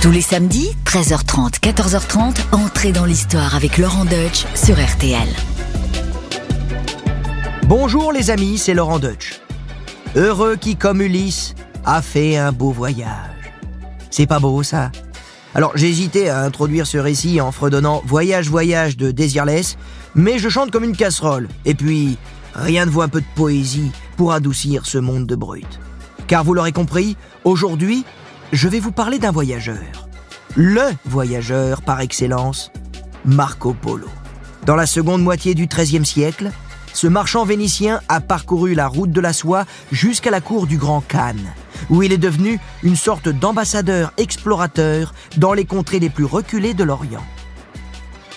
Tous les samedis, 13h30, 14h30, entrez dans l'histoire avec Laurent Deutsch sur RTL. Bonjour les amis, c'est Laurent Deutsch. Heureux qui, comme Ulysse, a fait un beau voyage. C'est pas beau ça? Alors j'hésitais à introduire ce récit en fredonnant Voyage, voyage de Desireless, mais je chante comme une casserole. Et puis, rien ne vaut un peu de poésie pour adoucir ce monde de brut. Car vous l'aurez compris, aujourd'hui, je vais vous parler d'un voyageur. Le voyageur par excellence, Marco Polo. Dans la seconde moitié du XIIIe siècle, ce marchand vénitien a parcouru la route de la soie jusqu'à la cour du Grand Khan, où il est devenu une sorte d'ambassadeur explorateur dans les contrées les plus reculées de l'Orient.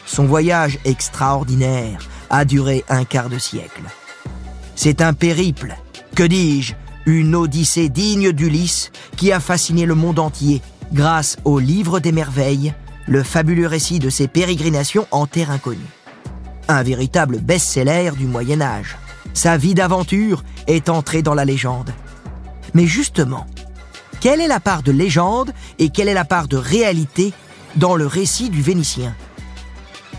Son voyage extraordinaire a duré un quart de siècle. C'est un périple, que dis-je, une odyssée digne d'Ulysse qui a fasciné le monde entier grâce au livre des merveilles, le fabuleux récit de ses pérégrinations en terre inconnue. Un véritable best-seller du Moyen Âge. Sa vie d'aventure est entrée dans la légende. Mais justement, quelle est la part de légende et quelle est la part de réalité dans le récit du Vénitien?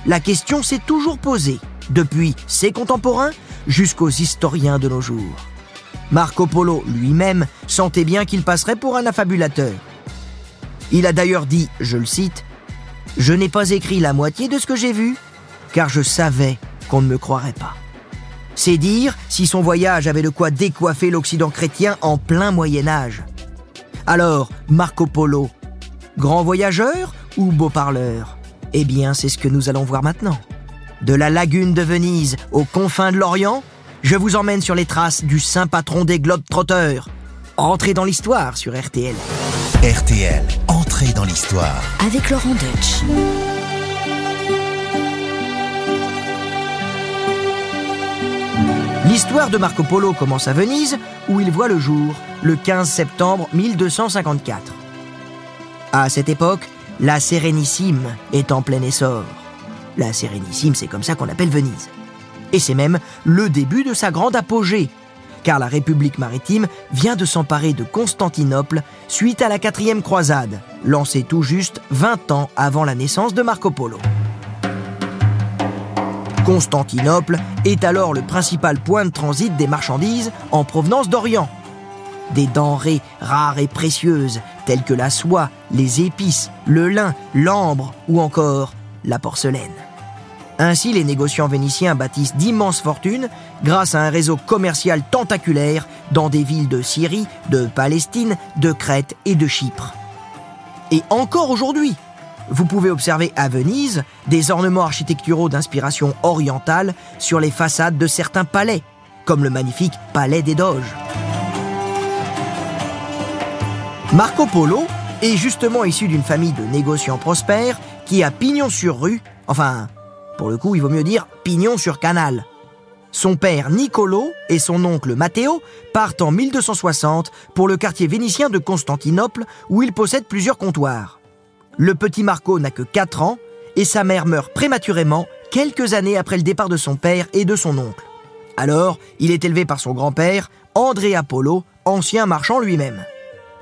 La question s'est toujours posée, depuis ses contemporains jusqu'aux historiens de nos jours. Marco Polo lui-même sentait bien qu'il passerait pour un affabulateur. Il a d'ailleurs dit, je le cite, Je n'ai pas écrit la moitié de ce que j'ai vu, car je savais qu'on ne me croirait pas. C'est dire si son voyage avait de quoi décoiffer l'Occident chrétien en plein Moyen Âge. Alors, Marco Polo, grand voyageur ou beau parleur? Eh bien, c'est ce que nous allons voir maintenant. De la lagune de Venise aux confins de l'Orient, je vous emmène sur les traces du saint patron des Globetrotters. Entrez dans l'histoire sur RTL. RTL, entrez dans l'histoire. Avec Laurent Deutsch. L'histoire de Marco Polo commence à Venise, où il voit le jour, le 15 septembre 1254. À cette époque, la Sérénissime est en plein essor. La Sérénissime, c'est comme ça qu'on appelle Venise. Et c'est même le début de sa grande apogée, car la République maritime vient de s'emparer de Constantinople suite à la quatrième croisade, lancée tout juste 20 ans avant la naissance de Marco Polo. Constantinople est alors le principal point de transit des marchandises en provenance d'Orient. Des denrées rares et précieuses telles que la soie, les épices, le lin, l'ambre ou encore la porcelaine. Ainsi, les négociants vénitiens bâtissent d'immenses fortunes grâce à un réseau commercial tentaculaire dans des villes de Syrie, de Palestine, de Crète et de Chypre. Et encore aujourd'hui, vous pouvez observer à Venise des ornements architecturaux d'inspiration orientale sur les façades de certains palais, comme le magnifique Palais des Doges. Marco Polo est justement issu d'une famille de négociants prospères qui a pignon sur rue, enfin, pour le coup, il vaut mieux dire pignon sur canal. Son père Nicolo et son oncle Matteo partent en 1260 pour le quartier vénitien de Constantinople où il possède plusieurs comptoirs. Le petit Marco n'a que 4 ans et sa mère meurt prématurément quelques années après le départ de son père et de son oncle. Alors, il est élevé par son grand-père, André Apollo, ancien marchand lui-même.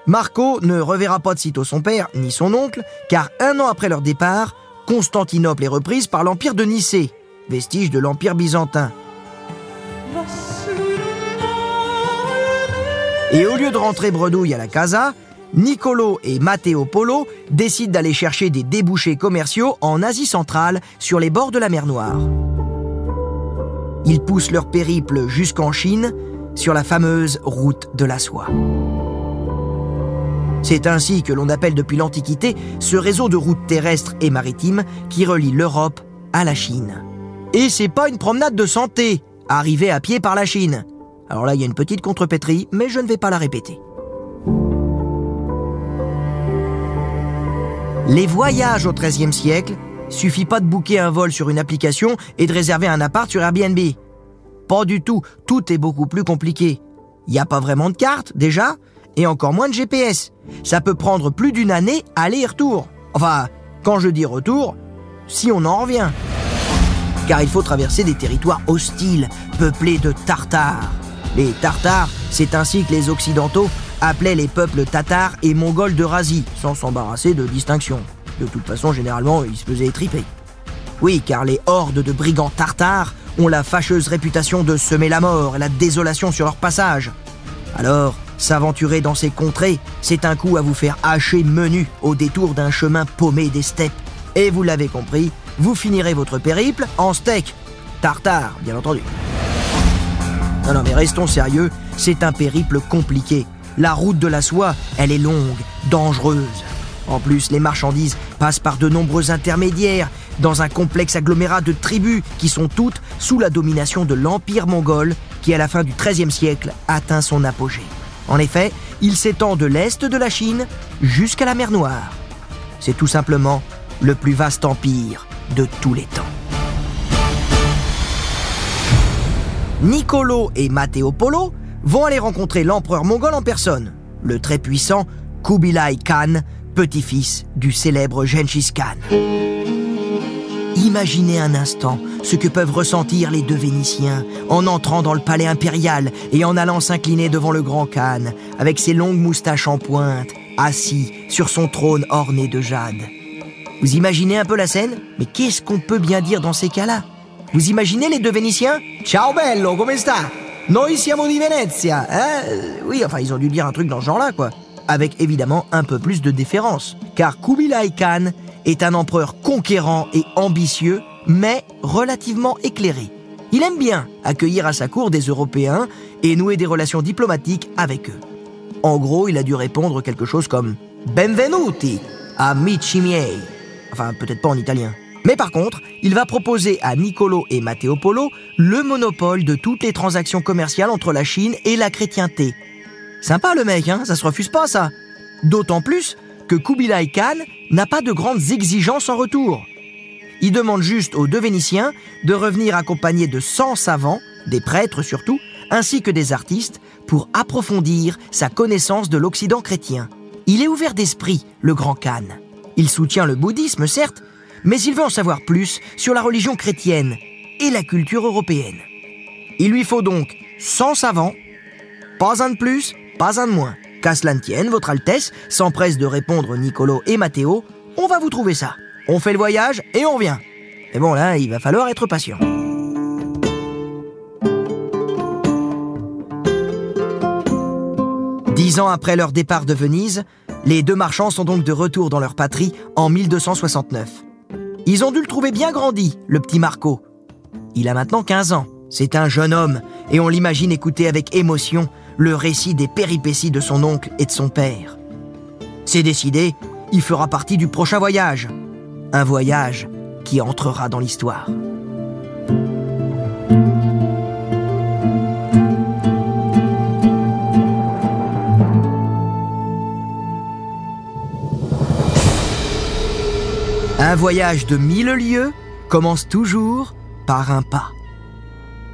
Marco ne reverra pas de sitôt son père ni son oncle, car un an après leur départ, Constantinople est reprise par l'Empire de Nicée, vestige de l'Empire byzantin. Et au lieu de rentrer bredouille à la casa, Nicolo et Matteo Polo décident d'aller chercher des débouchés commerciaux en Asie centrale sur les bords de la mer Noire. Ils poussent leur périple jusqu'en Chine sur la fameuse route de la soie. C'est ainsi que l'on appelle depuis l'Antiquité ce réseau de routes terrestres et maritimes qui relie l'Europe à la Chine. Et c'est pas une promenade de santé, arriver à pied par la Chine. Alors là, il y a une petite contrepétrie, mais je ne vais pas la répéter. Les voyages au XIIIe siècle, suffit pas de booker un vol sur une application et de réserver un appart sur Airbnb. Pas du tout, tout est beaucoup plus compliqué. Il n'y a pas vraiment de carte, déjà, et encore moins de GPS. Ça peut prendre plus d'une année aller et retour. Enfin, quand je dis retour, si on en revient. Car il faut traverser des territoires hostiles, peuplés de Tartares. Les Tartares, c'est ainsi que les Occidentaux appelait les peuples tatars et mongols d'Eurasie, sans s'embarrasser de distinction. De toute façon, généralement, ils se faisaient étriper. Oui, car les hordes de brigands tartares ont la fâcheuse réputation de semer la mort et la désolation sur leur passage. Alors, s'aventurer dans ces contrées, c'est un coup à vous faire hacher menu au détour d'un chemin paumé des steppes. Et vous l'avez compris, vous finirez votre périple en steak. Tartare, bien entendu. Non, non, mais restons sérieux, c'est un périple compliqué. La route de la soie, elle est longue, dangereuse. En plus, les marchandises passent par de nombreux intermédiaires, dans un complexe agglomérat de tribus qui sont toutes sous la domination de l'Empire mongol, qui à la fin du XIIIe siècle atteint son apogée. En effet, il s'étend de l'est de la Chine jusqu'à la mer Noire. C'est tout simplement le plus vaste empire de tous les temps. Nicolo et Matteo Polo vont aller rencontrer l'empereur mongol en personne, le très puissant Kubilai Khan, petit-fils du célèbre Genghis Khan. Imaginez un instant ce que peuvent ressentir les deux Vénitiens en entrant dans le palais impérial et en allant s'incliner devant le grand Khan, avec ses longues moustaches en pointe, assis sur son trône orné de jade. Vous imaginez un peu la scène? Mais qu'est-ce qu'on peut bien dire dans ces cas-là? Vous imaginez les deux Vénitiens? Ciao bello, come sta? Noi siamo di Venezia, hein? Oui, enfin, ils ont dû dire un truc dans ce genre-là, quoi. Avec évidemment un peu plus de déférence, car Kubilai Khan est un empereur conquérant et ambitieux, mais relativement éclairé. Il aime bien accueillir à sa cour des Européens et nouer des relations diplomatiques avec eux. En gros, il a dû répondre quelque chose comme Benvenuti, amici miei. Enfin, peut-être pas en italien. Mais par contre, il va proposer à Niccolo et Matteo Polo le monopole de toutes les transactions commerciales entre la Chine et la chrétienté. Sympa le mec, hein, ça se refuse pas ça. D'autant plus que Kubilai Khan n'a pas de grandes exigences en retour. Il demande juste aux deux Vénitiens de revenir accompagnés de 100 savants, des prêtres surtout, ainsi que des artistes, pour approfondir sa connaissance de l'Occident chrétien. Il est ouvert d'esprit, le grand Khan. Il soutient le bouddhisme, certes, mais il veut en savoir plus sur la religion chrétienne et la culture européenne. Il lui faut donc 100 savants, pas un de plus, pas un de moins. Qu'à cela ne tienne, Votre Altesse s'empresse de répondre Nicolo et Matteo, on va vous trouver ça. On fait le voyage et on revient. Mais bon, là, il va falloir être patient. Dix ans après leur départ de Venise, les deux marchands sont donc de retour dans leur patrie en 1269. Ils ont dû le trouver bien grandi, le petit Marco. Il a maintenant 15 ans. C'est un jeune homme, et on l'imagine écouter avec émotion le récit des péripéties de son oncle et de son père. C'est décidé, il fera partie du prochain voyage. Un voyage qui entrera dans l'histoire. Un voyage de mille lieues commence toujours par un pas.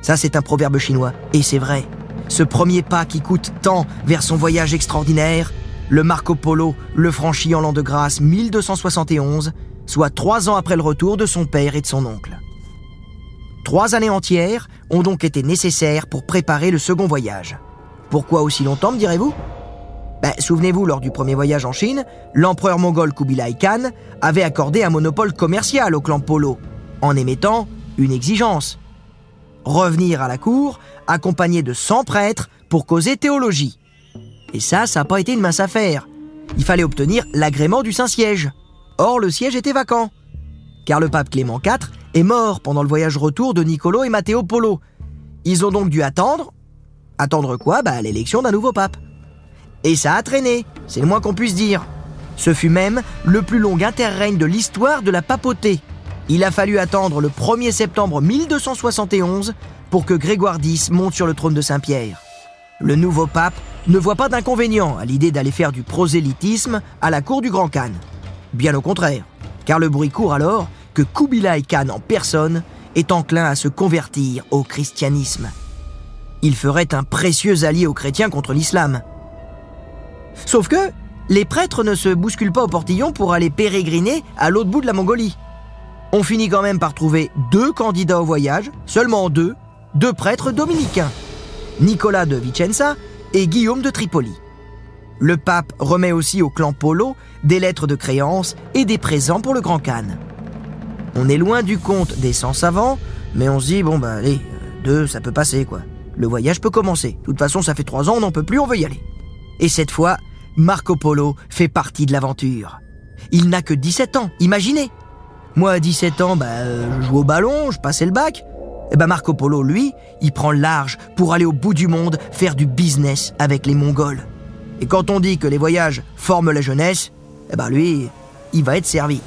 Ça, c'est un proverbe chinois, et c'est vrai. Ce premier pas qui coûte tant vers son voyage extraordinaire, le Marco Polo le franchit en l'an de grâce 1271, soit trois ans après le retour de son père et de son oncle. Trois années entières ont donc été nécessaires pour préparer le second voyage. Pourquoi aussi longtemps, me direz-vous? Ben, Souvenez-vous, lors du premier voyage en Chine, l'empereur mongol Kubilai Khan avait accordé un monopole commercial au clan Polo, en émettant une exigence. Revenir à la cour, accompagné de 100 prêtres, pour causer théologie. Et ça, ça n'a pas été une mince affaire. Il fallait obtenir l'agrément du Saint-Siège. Or, le siège était vacant. Car le pape Clément IV est mort pendant le voyage retour de Nicolo et Matteo Polo. Ils ont donc dû attendre. Attendre quoi? Bah, l'élection d'un nouveau pape. Et ça a traîné, c'est le moins qu'on puisse dire. Ce fut même le plus long interrègne de l'histoire de la papauté. Il a fallu attendre le 1er septembre 1271 pour que Grégoire X monte sur le trône de Saint-Pierre. Le nouveau pape ne voit pas d'inconvénient à l'idée d'aller faire du prosélytisme à la cour du Grand Khan. Bien au contraire, car le bruit court alors que Kubilai Khan en personne est enclin à se convertir au christianisme. Il ferait un précieux allié aux chrétiens contre l'islam. Sauf que les prêtres ne se bousculent pas au portillon pour aller pérégriner à l'autre bout de la Mongolie. On finit quand même par trouver deux candidats au voyage, seulement deux, deux prêtres dominicains, Nicolas de Vicenza et Guillaume de Tripoli. Le pape remet aussi au clan Polo des lettres de créance et des présents pour le Grand Khan. On est loin du compte des 100 savants, mais on se dit, bon bah allez, deux, ça peut passer quoi. Le voyage peut commencer. De toute façon, ça fait trois ans, on n'en peut plus, on veut y aller. Et cette fois, Marco Polo fait partie de l'aventure. Il n'a que 17 ans, imaginez Moi, à 17 ans, bah, je joue au ballon, je passais le bac. Et bah Marco Polo, lui, il prend large pour aller au bout du monde faire du business avec les Mongols. Et quand on dit que les voyages forment la jeunesse, eh ben lui, il va être servi.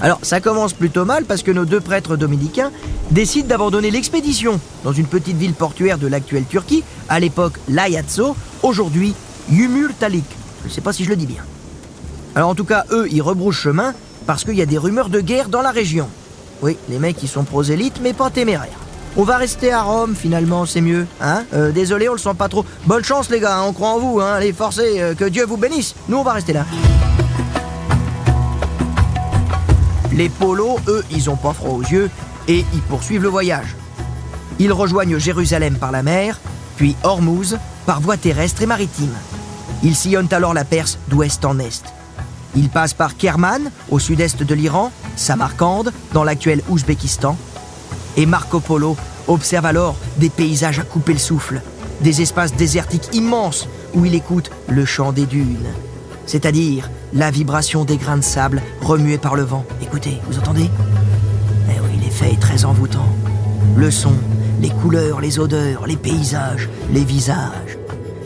Alors ça commence plutôt mal parce que nos deux prêtres dominicains décident d'abandonner l'expédition dans une petite ville portuaire de l'actuelle Turquie, à l'époque Layatso, aujourd'hui Yumurtalik. Je ne sais pas si je le dis bien. Alors en tout cas, eux, ils rebroussent chemin parce qu'il y a des rumeurs de guerre dans la région. Oui, les mecs, ils sont prosélytes, mais pas téméraires. On va rester à Rome, finalement, c'est mieux. Hein euh, désolé, on le sent pas trop. Bonne chance, les gars, hein, on croit en vous. Hein Allez, forcez, euh, que Dieu vous bénisse. Nous, on va rester là. Les polos, eux, ils ont pas froid aux yeux et ils poursuivent le voyage. Ils rejoignent Jérusalem par la mer, puis Hormuz par voie terrestre et maritime. Ils sillonnent alors la Perse d'ouest en est. Ils passent par Kerman, au sud-est de l'Iran, Samarcande, dans l'actuel Ouzbékistan. Et Marco Polo observe alors des paysages à couper le souffle, des espaces désertiques immenses où il écoute le chant des dunes, c'est-à-dire la vibration des grains de sable remués par le vent. Écoutez, vous entendez? Eh oui, l'effet est très envoûtant. Le son, les couleurs, les odeurs, les paysages, les visages.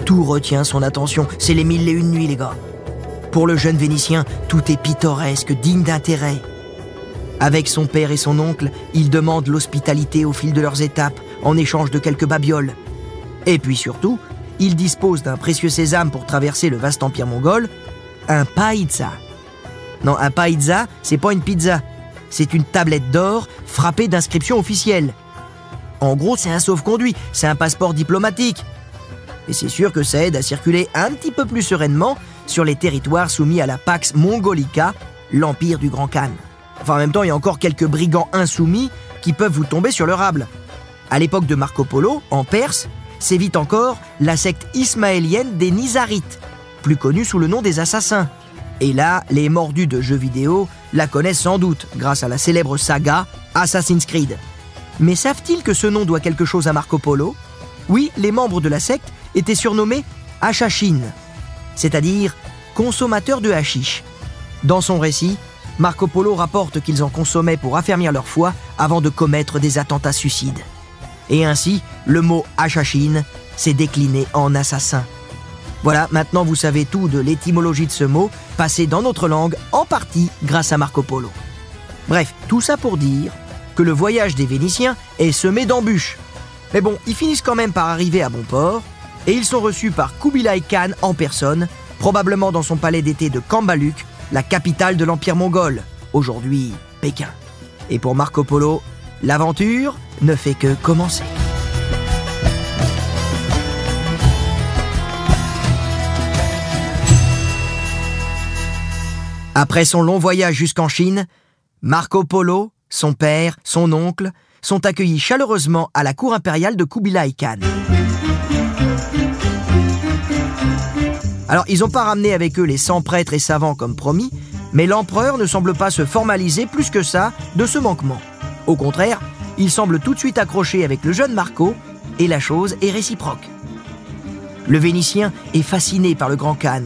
Tout retient son attention. C'est les mille et une nuits, les gars. Pour le jeune Vénitien, tout est pittoresque, digne d'intérêt. Avec son père et son oncle, il demande l'hospitalité au fil de leurs étapes, en échange de quelques babioles. Et puis surtout, il dispose d'un précieux sésame pour traverser le vaste empire mongol, un païza. Non, un païza, c'est pas une pizza. C'est une tablette d'or frappée d'inscriptions officielles. En gros, c'est un sauf-conduit, c'est un passeport diplomatique. Et c'est sûr que ça aide à circuler un petit peu plus sereinement sur les territoires soumis à la Pax Mongolica, l'empire du Grand Khan. Enfin, en même temps, il y a encore quelques brigands insoumis qui peuvent vous tomber sur le rable. À l'époque de Marco Polo, en Perse, sévit encore la secte ismaélienne des Nizarites, plus connue sous le nom des Assassins. Et là, les mordus de jeux vidéo la connaissent sans doute grâce à la célèbre saga Assassin's Creed. Mais savent-ils que ce nom doit quelque chose à Marco Polo? Oui, les membres de la secte étaient surnommés Hachachines, c'est-à-dire consommateurs de hashish. Dans son récit, Marco Polo rapporte qu'ils en consommaient pour affermir leur foi avant de commettre des attentats suicides. Et ainsi, le mot Hachachine s'est décliné en assassin. Voilà, maintenant vous savez tout de l'étymologie de ce mot, passé dans notre langue en partie grâce à Marco Polo. Bref, tout ça pour dire que le voyage des Vénitiens est semé d'embûches. Mais bon, ils finissent quand même par arriver à bon port, et ils sont reçus par Kubilai Khan en personne, probablement dans son palais d'été de Kambaluk, la capitale de l'Empire mongol, aujourd'hui Pékin. Et pour Marco Polo, l'aventure ne fait que commencer. Après son long voyage jusqu'en Chine, Marco Polo, son père, son oncle, sont accueillis chaleureusement à la cour impériale de Kubilai Khan. Alors, ils n'ont pas ramené avec eux les 100 prêtres et savants comme promis, mais l'empereur ne semble pas se formaliser plus que ça de ce manquement. Au contraire, il semble tout de suite accroché avec le jeune Marco, et la chose est réciproque. Le Vénitien est fasciné par le grand Khan,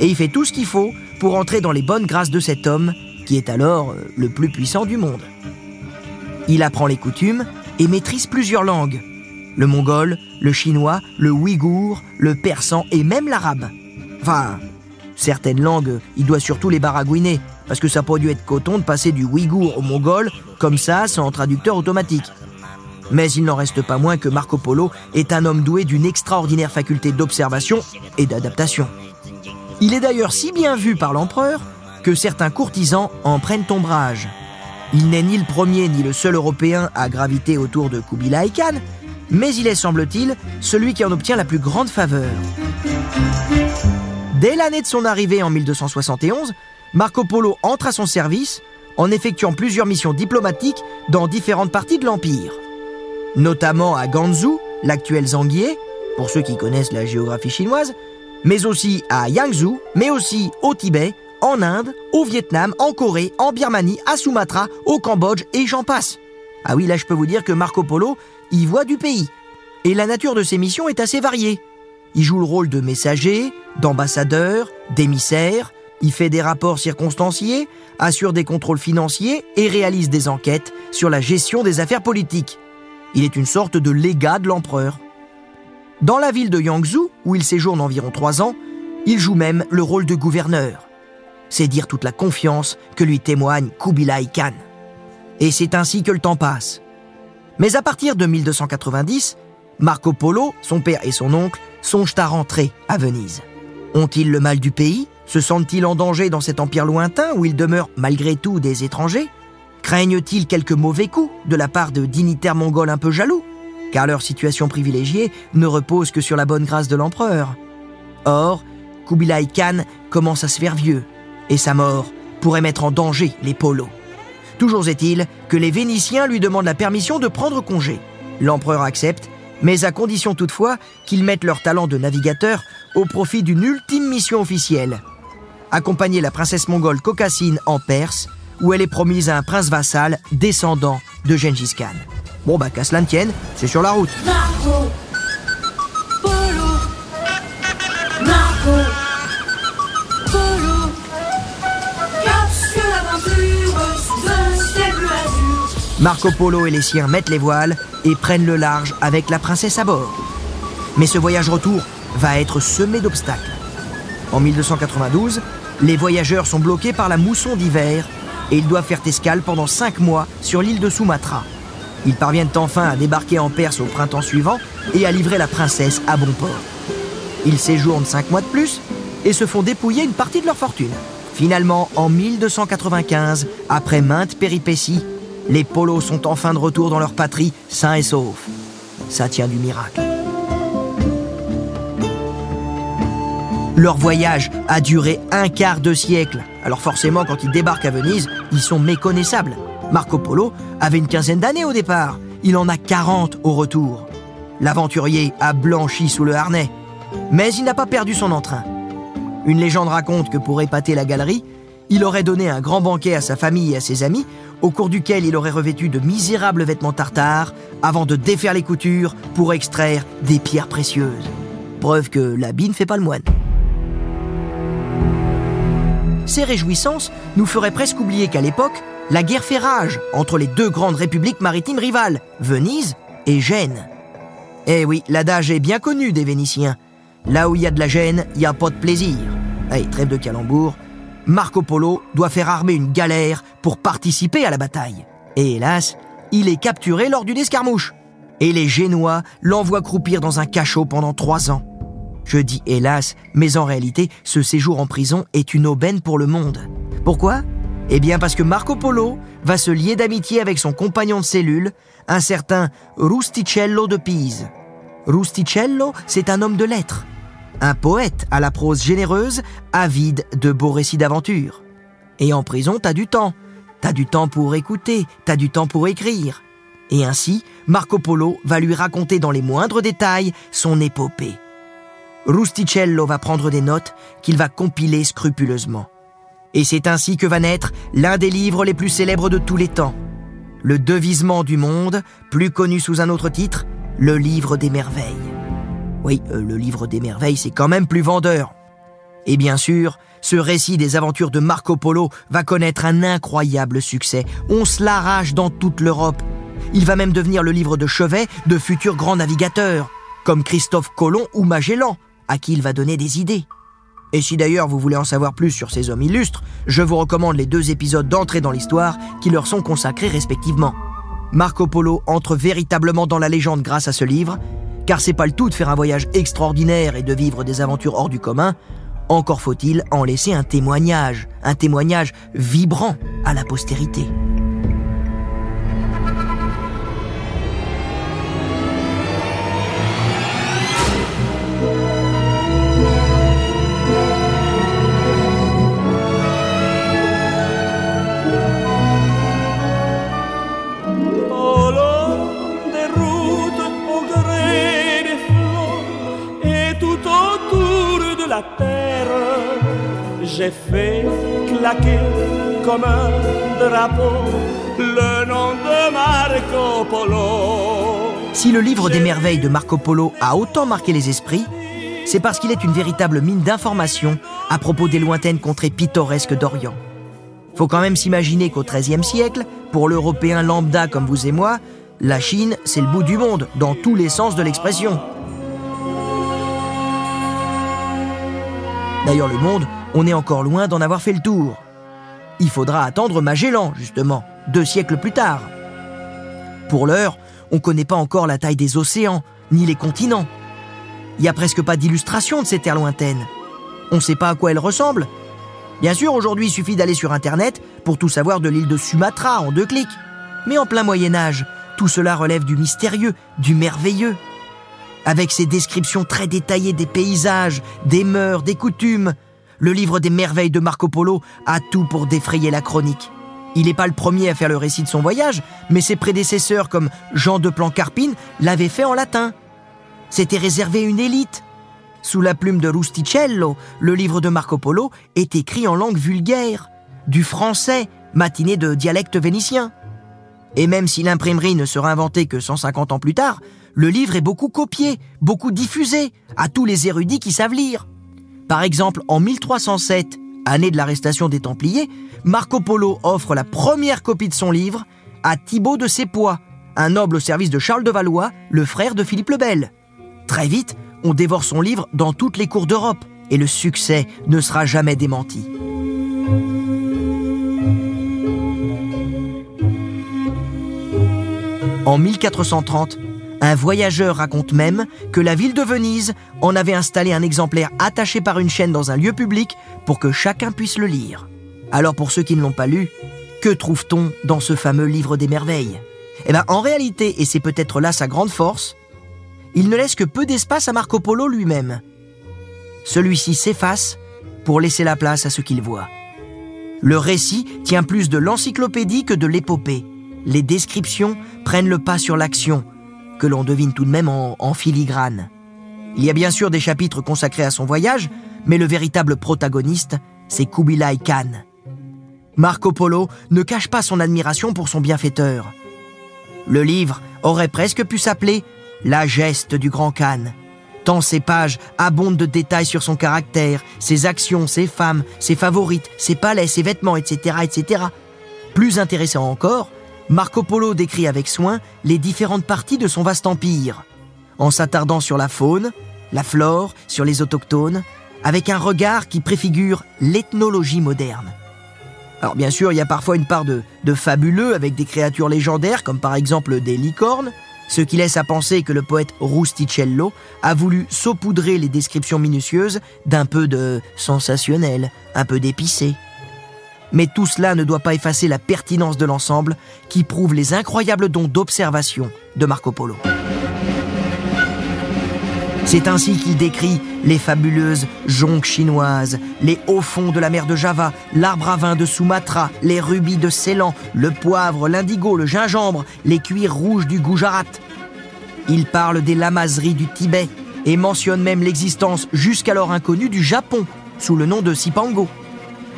et il fait tout ce qu'il faut pour entrer dans les bonnes grâces de cet homme, qui est alors euh, le plus puissant du monde. Il apprend les coutumes et maîtrise plusieurs langues. Le mongol, le chinois, le ouïghour, le persan et même l'arabe. Enfin, certaines langues, il doit surtout les baragouiner, parce que ça pourrait dû être coton de passer du ouïghour au mongol, comme ça, sans traducteur automatique. Mais il n'en reste pas moins que Marco Polo est un homme doué d'une extraordinaire faculté d'observation et d'adaptation. Il est d'ailleurs si bien vu par l'empereur que certains courtisans en prennent ombrage. Il n'est ni le premier ni le seul Européen à graviter autour de Kubilai Khan, mais il est, semble-t-il, celui qui en obtient la plus grande faveur. Dès l'année de son arrivée en 1271, Marco Polo entre à son service en effectuant plusieurs missions diplomatiques dans différentes parties de l'Empire, notamment à Ganzhou, l'actuel Zanguier, pour ceux qui connaissent la géographie chinoise, mais aussi à Yangzhou, mais aussi au Tibet, en Inde, au Vietnam, en Corée, en Birmanie, à Sumatra, au Cambodge et j'en passe. Ah oui, là je peux vous dire que Marco Polo y voit du pays. Et la nature de ses missions est assez variée. Il joue le rôle de messager, d'ambassadeur, d'émissaire, il fait des rapports circonstanciés, assure des contrôles financiers et réalise des enquêtes sur la gestion des affaires politiques. Il est une sorte de légat de l'empereur. Dans la ville de Yangzhou, où il séjourne environ trois ans, il joue même le rôle de gouverneur. C'est dire toute la confiance que lui témoigne Kubilai Khan. Et c'est ainsi que le temps passe. Mais à partir de 1290, Marco Polo, son père et son oncle songent à rentrer à Venise. Ont-ils le mal du pays? Se sentent-ils en danger dans cet empire lointain où ils demeurent malgré tout des étrangers? Craignent-ils quelques mauvais coups de la part de dignitaires mongols un peu jaloux? Car leur situation privilégiée ne repose que sur la bonne grâce de l'empereur. Or, Kubilai Khan commence à se faire vieux, et sa mort pourrait mettre en danger les polos. Toujours est-il que les Vénitiens lui demandent la permission de prendre congé. L'empereur accepte mais à condition toutefois qu'ils mettent leur talent de navigateur au profit d'une ultime mission officielle. Accompagner la princesse mongole Cocassine en Perse, où elle est promise à un prince vassal descendant de Gengis Khan. Bon bah qu'à cela ne tienne, c'est sur la route. Marco Polo Marco Polo Cap sur l'aventure sous un ciel bleu azur Marco Polo et les siens mettent les voiles et prennent le large avec la princesse à bord. Mais ce voyage retour va être semé d'obstacles. En 1292, les voyageurs sont bloqués par la mousson d'hiver et ils doivent faire escale pendant cinq mois sur l'île de Sumatra. Ils parviennent enfin à débarquer en Perse au printemps suivant et à livrer la princesse à bon port. Ils séjournent cinq mois de plus et se font dépouiller une partie de leur fortune. Finalement, en 1295, après maintes péripéties, les polos sont enfin de retour dans leur patrie, sains et saufs. Ça tient du miracle. Leur voyage a duré un quart de siècle. Alors forcément, quand ils débarquent à Venise, ils sont méconnaissables. Marco Polo avait une quinzaine d'années au départ. Il en a 40 au retour. L'aventurier a blanchi sous le harnais. Mais il n'a pas perdu son entrain. Une légende raconte que pour épater la galerie, il aurait donné un grand banquet à sa famille et à ses amis, au cours duquel il aurait revêtu de misérables vêtements tartares avant de défaire les coutures pour extraire des pierres précieuses. Preuve que l'habit ne fait pas le moine. Ces réjouissances nous feraient presque oublier qu'à l'époque, la guerre fait rage entre les deux grandes républiques maritimes rivales, Venise et Gênes. Eh oui, l'adage est bien connu des Vénitiens. Là où il y a de la gêne, il n'y a pas de plaisir. Allez, trêve de calembour. Marco Polo doit faire armer une galère pour participer à la bataille. Et hélas, il est capturé lors d'une escarmouche. Et les Génois l'envoient croupir dans un cachot pendant trois ans. Je dis hélas, mais en réalité, ce séjour en prison est une aubaine pour le monde. Pourquoi? Eh bien parce que Marco Polo va se lier d'amitié avec son compagnon de cellule, un certain Rusticello de Pise. Rusticello, c'est un homme de lettres, un poète à la prose généreuse, avide de beaux récits d'aventure. Et en prison, t'as du temps. T'as du temps pour écouter, t'as du temps pour écrire. Et ainsi, Marco Polo va lui raconter dans les moindres détails son épopée. Rusticello va prendre des notes qu'il va compiler scrupuleusement. Et c'est ainsi que va naître l'un des livres les plus célèbres de tous les temps. Le devisement du monde, plus connu sous un autre titre, le livre des merveilles. Oui, euh, le livre des merveilles, c'est quand même plus vendeur. Et bien sûr, ce récit des aventures de Marco Polo va connaître un incroyable succès. On se l'arrache dans toute l'Europe. Il va même devenir le livre de chevet de futurs grands navigateurs, comme Christophe Colomb ou Magellan, à qui il va donner des idées. Et si d'ailleurs vous voulez en savoir plus sur ces hommes illustres, je vous recommande les deux épisodes d'entrée dans l'histoire qui leur sont consacrés respectivement. Marco Polo entre véritablement dans la légende grâce à ce livre, car c'est pas le tout de faire un voyage extraordinaire et de vivre des aventures hors du commun, encore faut-il en laisser un témoignage, un témoignage vibrant à la postérité. De la j'ai fait claquer comme un drapeau le nom de Marco Polo. Si le livre des merveilles de Marco Polo a autant marqué les esprits, c'est parce qu'il est une véritable mine d'informations à propos des lointaines contrées pittoresques d'Orient. Faut quand même s'imaginer qu'au XIIIe siècle, pour l'Européen lambda comme vous et moi, la Chine, c'est le bout du monde, dans tous les sens de l'expression. D'ailleurs, le monde, on est encore loin d'en avoir fait le tour. Il faudra attendre Magellan, justement, deux siècles plus tard. Pour l'heure, on ne connaît pas encore la taille des océans, ni les continents. Il n'y a presque pas d'illustration de ces terres lointaines. On ne sait pas à quoi elles ressemblent. Bien sûr, aujourd'hui, il suffit d'aller sur Internet pour tout savoir de l'île de Sumatra en deux clics. Mais en plein Moyen Âge, tout cela relève du mystérieux, du merveilleux. Avec ses descriptions très détaillées des paysages, des mœurs, des coutumes, le livre des merveilles de Marco Polo a tout pour défrayer la chronique. Il n'est pas le premier à faire le récit de son voyage, mais ses prédécesseurs comme Jean de Plancarpine l'avaient fait en latin. C'était réservé à une élite. Sous la plume de Rusticello, le livre de Marco Polo est écrit en langue vulgaire, du français, matiné de dialecte vénitien. Et même si l'imprimerie ne sera inventée que 150 ans plus tard, le livre est beaucoup copié, beaucoup diffusé à tous les érudits qui savent lire. Par exemple, en 1307, année de l'arrestation des Templiers, Marco Polo offre la première copie de son livre à Thibaut de Sépois, un noble au service de Charles de Valois, le frère de Philippe le Bel. Très vite, on dévore son livre dans toutes les cours d'Europe, et le succès ne sera jamais démenti. En 1430, un voyageur raconte même que la ville de Venise en avait installé un exemplaire attaché par une chaîne dans un lieu public pour que chacun puisse le lire. Alors pour ceux qui ne l'ont pas lu, que trouve-t-on dans ce fameux livre des merveilles? Eh bien en réalité, et c'est peut-être là sa grande force, il ne laisse que peu d'espace à Marco Polo lui-même. Celui-ci s'efface pour laisser la place à ce qu'il voit. Le récit tient plus de l'encyclopédie que de l'épopée. Les descriptions prennent le pas sur l'action, que l'on devine tout de même en, filigrane. Il y a bien sûr des chapitres consacrés à son voyage, mais le véritable protagoniste, c'est Kubilai Khan. Marco Polo ne cache pas son admiration pour son bienfaiteur. Le livre aurait presque pu s'appeler La geste du grand Khan, tant ses pages abondent de détails sur son caractère, ses actions, ses femmes, ses favorites, ses palais, ses vêtements, etc., etc. Plus intéressant encore, Marco Polo décrit avec soin les différentes parties de son vaste empire, en s'attardant sur la faune, la flore, sur les autochtones, avec un regard qui préfigure l'ethnologie moderne. Alors bien sûr, il y a parfois une part de, fabuleux avec des créatures légendaires, comme par exemple des licornes, ce qui laisse à penser que le poète Rusticello a voulu saupoudrer les descriptions minutieuses d'un peu de sensationnel, un peu d'épicé. Mais tout cela ne doit pas effacer la pertinence de l'ensemble qui prouve les incroyables dons d'observation de Marco Polo. C'est ainsi qu'il décrit les fabuleuses jonques chinoises, les hauts fonds de la mer de Java, l'arbre à vin de Sumatra, les rubis de Ceylan, le poivre, l'indigo, le gingembre, les cuirs rouges du Gujarat. Il parle des lamaseries du Tibet et mentionne même l'existence jusqu'alors inconnue du Japon, sous le nom de Sipango.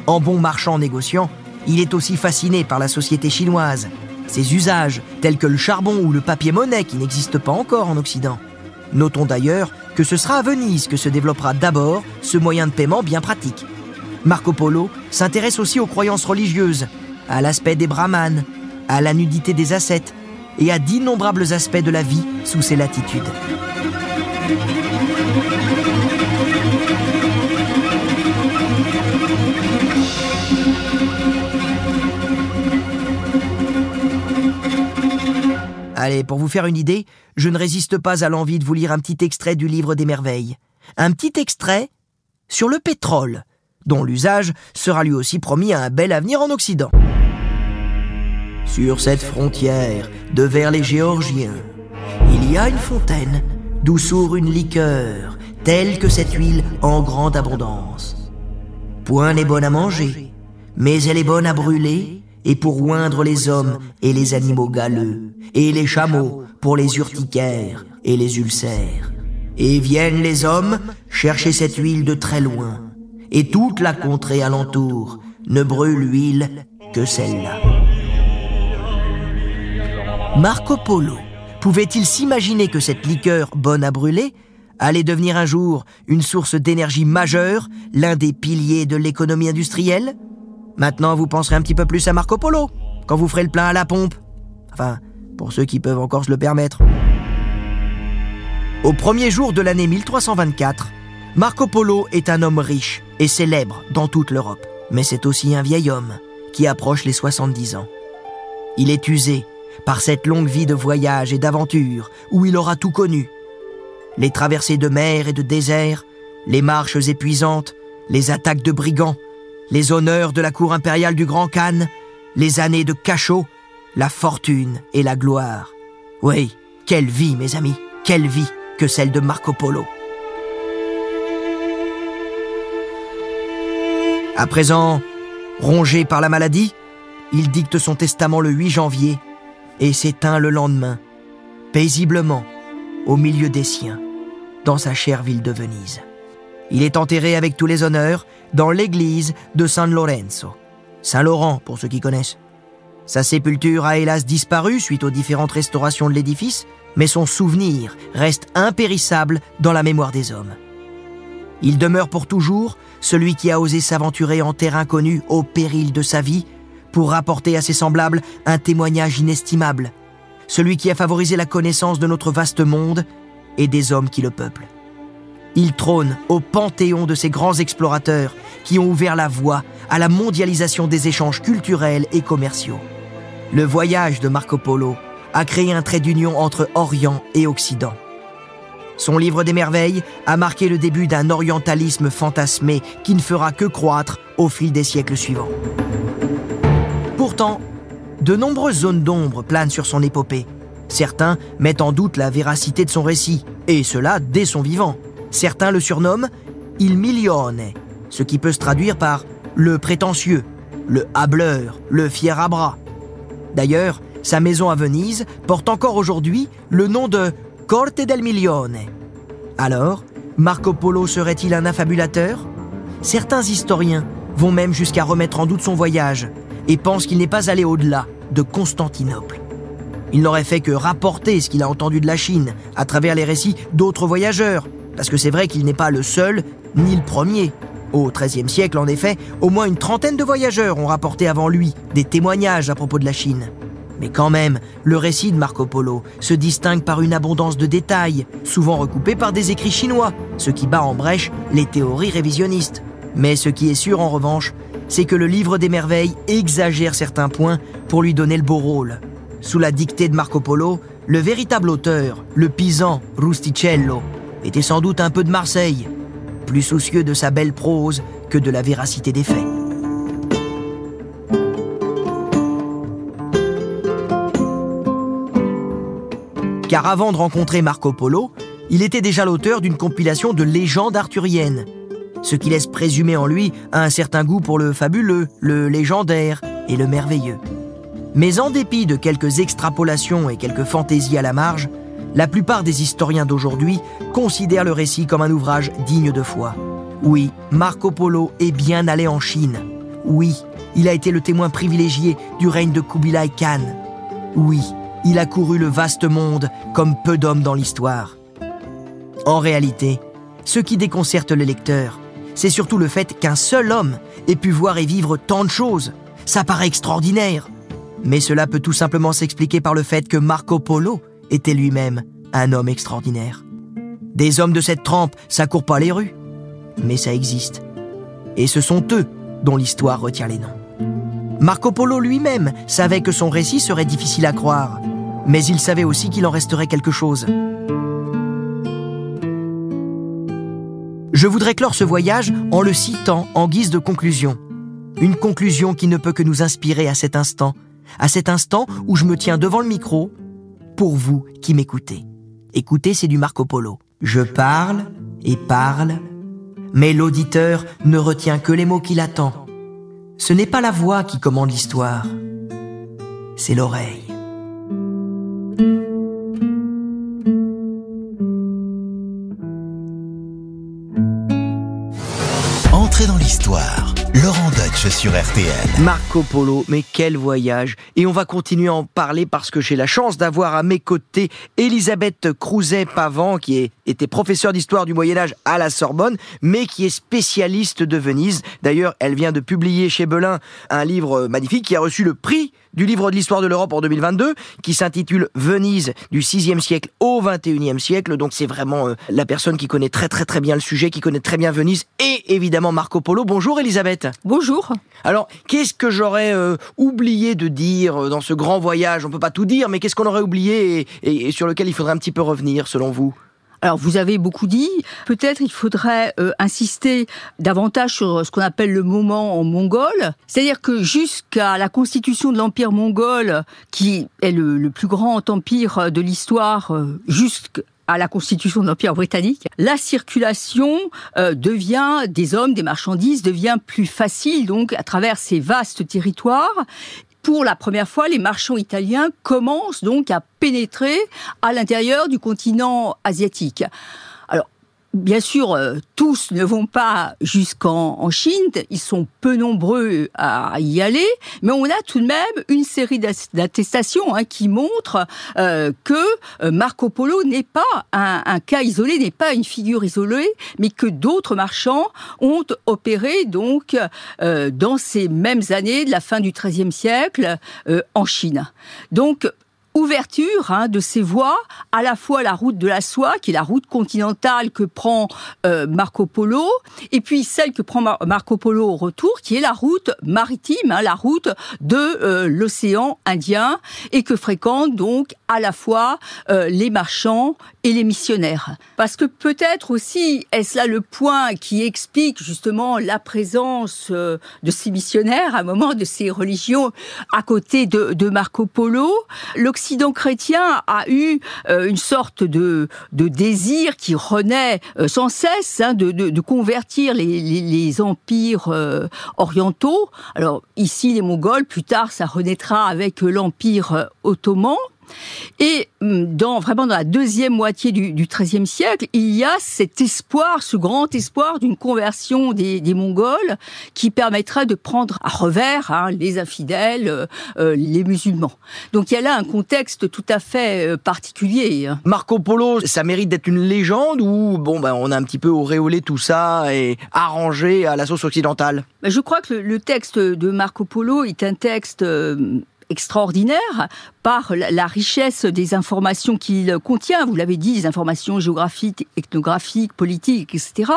En bon marchand négociant, il est aussi fasciné par la société chinoise, ses usages tels que le charbon ou le papier-monnaie qui n'existent pas encore en Occident. Notons d'ailleurs que ce sera à Venise que se développera d'abord ce moyen de paiement bien pratique. Marco Polo s'intéresse aussi aux croyances religieuses, à l'aspect des brahmanes, à la nudité des ascètes et à d'innombrables aspects de la vie sous ces latitudes. Allez, pour vous faire une idée, je ne résiste pas à l'envie de vous lire un petit extrait du livre des merveilles. Un petit extrait sur le pétrole, dont l'usage sera lui aussi promis à un bel avenir en Occident. Sur cette frontière de vers les Géorgiens, il y a une fontaine d'où sourd une liqueur, telle que cette huile en grande abondance. Point n'est bonne à manger, mais elle est bonne à brûler et pour oindre les hommes et les animaux galeux, et les chameaux pour les urticaires et les ulcères. Et viennent les hommes chercher cette huile de très loin, et toute la contrée alentour ne brûle l'huile que celle-là. Marco Polo pouvait-il s'imaginer que cette liqueur bonne à brûler allait devenir un jour une source d'énergie majeure, l'un des piliers de l'économie industrielle? Maintenant, vous penserez un petit peu plus à Marco Polo quand vous ferez le plein à la pompe. Enfin, pour ceux qui peuvent encore se le permettre. Au premier jour de l'année 1324, Marco Polo est un homme riche et célèbre dans toute l'Europe. Mais c'est aussi un vieil homme qui approche les 70 ans. Il est usé par cette longue vie de voyage et d'aventure où il aura tout connu. Les traversées de mer et de désert, les marches épuisantes, les attaques de brigands, les honneurs de la cour impériale du Grand Khan, les années de cachot, la fortune et la gloire. Oui, quelle vie, mes amis, quelle vie que celle de Marco Polo. À présent, rongé par la maladie, il dicte son testament le 8 janvier et s'éteint le lendemain, paisiblement, au milieu des siens, dans sa chère ville de Venise. Il est enterré avec tous les honneurs dans l'église de San Lorenzo. Saint-Laurent, pour ceux qui connaissent. Sa sépulture a hélas disparu suite aux différentes restaurations de l'édifice, mais son souvenir reste impérissable dans la mémoire des hommes. Il demeure pour toujours celui qui a osé s'aventurer en terre inconnue au péril de sa vie pour rapporter à ses semblables un témoignage inestimable, celui qui a favorisé la connaissance de notre vaste monde et des hommes qui le peuplent. Il trône au panthéon de ces grands explorateurs qui ont ouvert la voie à la mondialisation des échanges culturels et commerciaux. Le voyage de Marco Polo a créé un trait d'union entre Orient et Occident. Son livre des merveilles a marqué le début d'un orientalisme fantasmé qui ne fera que croître au fil des siècles suivants. Pourtant, de nombreuses zones d'ombre planent sur son épopée. Certains mettent en doute la véracité de son récit, et cela dès son vivant. Certains le surnomment Il Milione, ce qui peut se traduire par le prétentieux, le hableur, le fier à bras. D'ailleurs, sa maison à Venise porte encore aujourd'hui le nom de Corte del Milione. Alors, Marco Polo serait-il un affabulateur? Certains historiens vont même jusqu'à remettre en doute son voyage et pensent qu'il n'est pas allé au-delà de Constantinople. Il n'aurait fait que rapporter ce qu'il a entendu de la Chine à travers les récits d'autres voyageurs, parce que c'est vrai qu'il n'est pas le seul, ni le premier. Au XIIIe siècle, en effet, au moins une trentaine de voyageurs ont rapporté avant lui des témoignages à propos de la Chine. Mais quand même, le récit de Marco Polo se distingue par une abondance de détails, souvent recoupés par des écrits chinois, ce qui bat en brèche les théories révisionnistes. Mais ce qui est sûr en revanche, c'est que le livre des merveilles exagère certains points pour lui donner le beau rôle. Sous la dictée de Marco Polo, le véritable auteur, le pisan Rusticello, était sans doute un peu de Marseille, plus soucieux de sa belle prose que de la véracité des faits. Car avant de rencontrer Marco Polo, il était déjà l'auteur d'une compilation de légendes arthuriennes, ce qui laisse présumer en lui un certain goût pour le fabuleux, le légendaire et le merveilleux. Mais en dépit de quelques extrapolations et quelques fantaisies à la marge, la plupart des historiens d'aujourd'hui considèrent le récit comme un ouvrage digne de foi. Oui, Marco Polo est bien allé en Chine. Oui, il a été le témoin privilégié du règne de Kubilai Khan. Oui, il a couru le vaste monde comme peu d'hommes dans l'histoire. En réalité, ce qui déconcerte le lecteur, c'est surtout le fait qu'un seul homme ait pu voir et vivre tant de choses. Ça paraît extraordinaire. Mais cela peut tout simplement s'expliquer par le fait que Marco Polo était lui-même un homme extraordinaire. Des hommes de cette trempe, ça court pas les rues, mais ça existe. Et ce sont eux dont l'histoire retient les noms. Marco Polo lui-même savait que son récit serait difficile à croire, mais il savait aussi qu'il en resterait quelque chose. Je voudrais clore ce voyage en le citant en guise de conclusion. Une conclusion qui ne peut que nous inspirer à cet instant, à cet instant où je me tiens devant le micro pour vous qui m'écoutez. Écoutez, c'est du Marco Polo. Je parle et parle, mais l'auditeur ne retient que les mots qu'il attend. Ce n'est pas la voix qui commande l'histoire, c'est l'oreille. Entrez dans l'histoire Laurent Deutsch sur RTL. Marco Polo, mais quel voyage Et on va continuer à en parler parce que j'ai la chance d'avoir à mes côtés Elisabeth Crouzet-Pavant, qui est- était professeure d'histoire du Moyen-Âge à la Sorbonne, mais qui est spécialiste de Venise. D'ailleurs, elle vient de publier chez Belin un livre magnifique qui a reçu le prix du livre de l'histoire de l'Europe en 2022, qui s'intitule Venise du 6e siècle au 21e siècle. Donc c'est vraiment euh, la personne qui connaît très très très bien le sujet, qui connaît très bien Venise, et évidemment Marco Polo. Bonjour Elisabeth. Bonjour. Alors, qu'est-ce que j'aurais euh, oublié de dire euh, dans ce grand voyage? On peut pas tout dire, mais qu'est-ce qu'on aurait oublié et, et- et sur lequel il faudrait un petit peu revenir, selon vous? Alors vous avez beaucoup dit. Peut-être il faudrait euh, insister davantage sur ce qu'on appelle le moment en mongol. C'est-à-dire que jusqu'à la constitution de l'empire mongol, qui est le, le plus grand empire de l'histoire, euh, jusqu'à la constitution de l'Empire britannique, la circulation euh, devient des hommes, des marchandises, devient plus facile donc à travers ces vastes territoires. Pour la première fois, les marchands italiens commencent donc à pénétrer à l'intérieur du continent asiatique. Bien sûr, euh, tous ne vont pas jusqu'en en Chine, ils sont peu nombreux à y aller, mais on a tout de même une série d'attestations hein, qui montrent euh, que euh, Marco Polo n'est pas un, cas isolé, n'est pas une figure isolée, mais que d'autres marchands ont opéré donc dans ces mêmes années de la fin du XIIIe siècle en Chine. Donc ouverture hein, de ces voies, à la fois la route de la soie, qui est la route continentale que prend euh, Marco Polo, et puis celle que prend Mar- Marco Polo au retour, qui est la route maritime, hein, la route de euh, l'océan Indien, et que fréquentent donc à la fois euh, les marchands et les missionnaires. Parce que peut-être aussi, est-ce là le point qui explique justement la présence euh, de ces missionnaires, à un moment de ces religions à côté de, Marco Polo? L'Occident chrétien a eu euh, une sorte de, désir qui renaît euh, sans cesse hein, de, convertir les, empires orientaux. Alors ici les Mongols, plus tard ça renaîtra avec l'empire ottoman. Et hum, dans vraiment dans la deuxième moitié du, XIIIe siècle, il y a cet espoir, ce grand espoir d'une conversion des, des Mongols qui permettra de prendre à revers hein, les infidèles, euh, euh, les musulmans. Donc il y a là un contexte tout à fait euh, particulier. hein. Marco Polo, ça mérite d'être une légende ou bon ben on a un petit peu auréolé tout ça et arrangé à la sauce occidentale Mais Je crois que le, texte de Marco Polo est un texte extraordinaire par la, richesse des informations qu'il contient. Vous l'avez dit, des informations géographiques, ethnographiques, politiques, etc.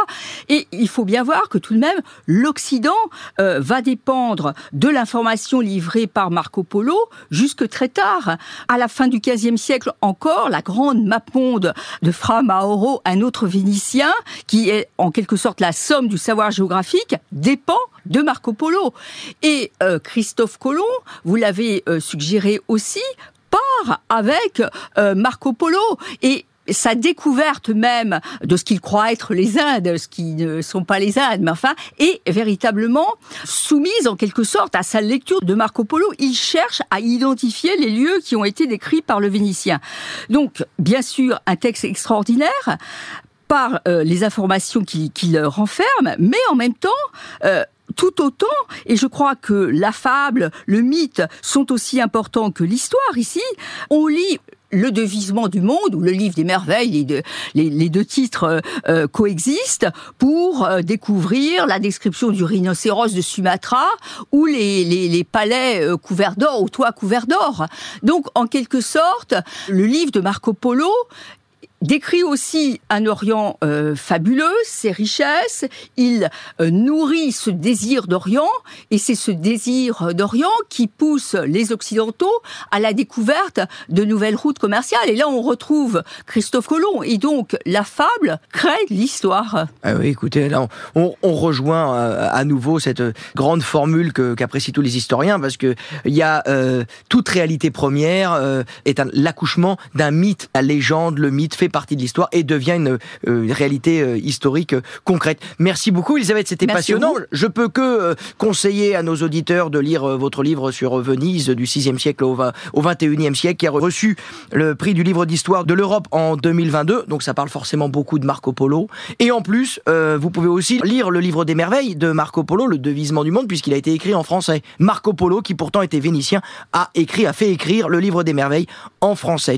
Et il faut bien voir que tout de même, l'Occident euh, va dépendre de l'information livrée par Marco Polo jusque très tard. À la fin du XVe siècle encore, la grande mapponde de Fra Mauro, un autre Vénitien, qui est en quelque sorte la somme du savoir géographique, dépend de Marco Polo. Et euh, Christophe Colomb, vous l'avez euh, suggéré aussi, part avec euh, Marco Polo. Et sa découverte même de ce qu'il croit être les Indes, ce qui ne sont pas les Indes, mais enfin, est véritablement soumise en quelque sorte à sa lecture de Marco Polo. Il cherche à identifier les lieux qui ont été décrits par le Vénitien. Donc, bien sûr, un texte extraordinaire par les informations qu'il renferme, mais en même temps, tout autant, et je crois que la fable, le mythe sont aussi importants que l'histoire ici, on lit le devisement du monde ou le livre des merveilles, les deux, titres euh, coexistent pour euh, découvrir la description du rhinocéros de Sumatra ou les palais euh, couverts d'or ou toits couverts d'or. Donc, en quelque sorte, le livre de Marco Polo décrit aussi un Orient euh, fabuleux, ses richesses. Il euh, nourrit ce désir d'Orient, et c'est ce désir d'Orient qui pousse les Occidentaux à la découverte de nouvelles routes commerciales. Et là, on retrouve Christophe Colomb, et donc la fable crée l'histoire. Ah oui, écoutez, là, on, rejoint euh, à nouveau cette grande formule qu'apprécient tous les historiens, parce que il y a toute réalité première est l'accouchement d'un mythe. La légende, le mythe fait fait partie de l'histoire et devient une, euh, réalité euh, historique euh, concrète. Merci beaucoup, Elisabeth, c'était passionnant. Je peux que conseiller à nos auditeurs de lire votre livre sur Venise du 6e siècle au, 20, au 21e siècle, qui a reçu le prix du livre d'histoire de l'Europe en 2022. Donc ça parle forcément beaucoup de Marco Polo. Et en plus, euh, vous pouvez aussi lire le livre des merveilles de Marco Polo, le devisement du monde, puisqu'il a été écrit en français. Marco Polo, qui pourtant était vénitien, a écrit, a fait écrire le livre des merveilles en français.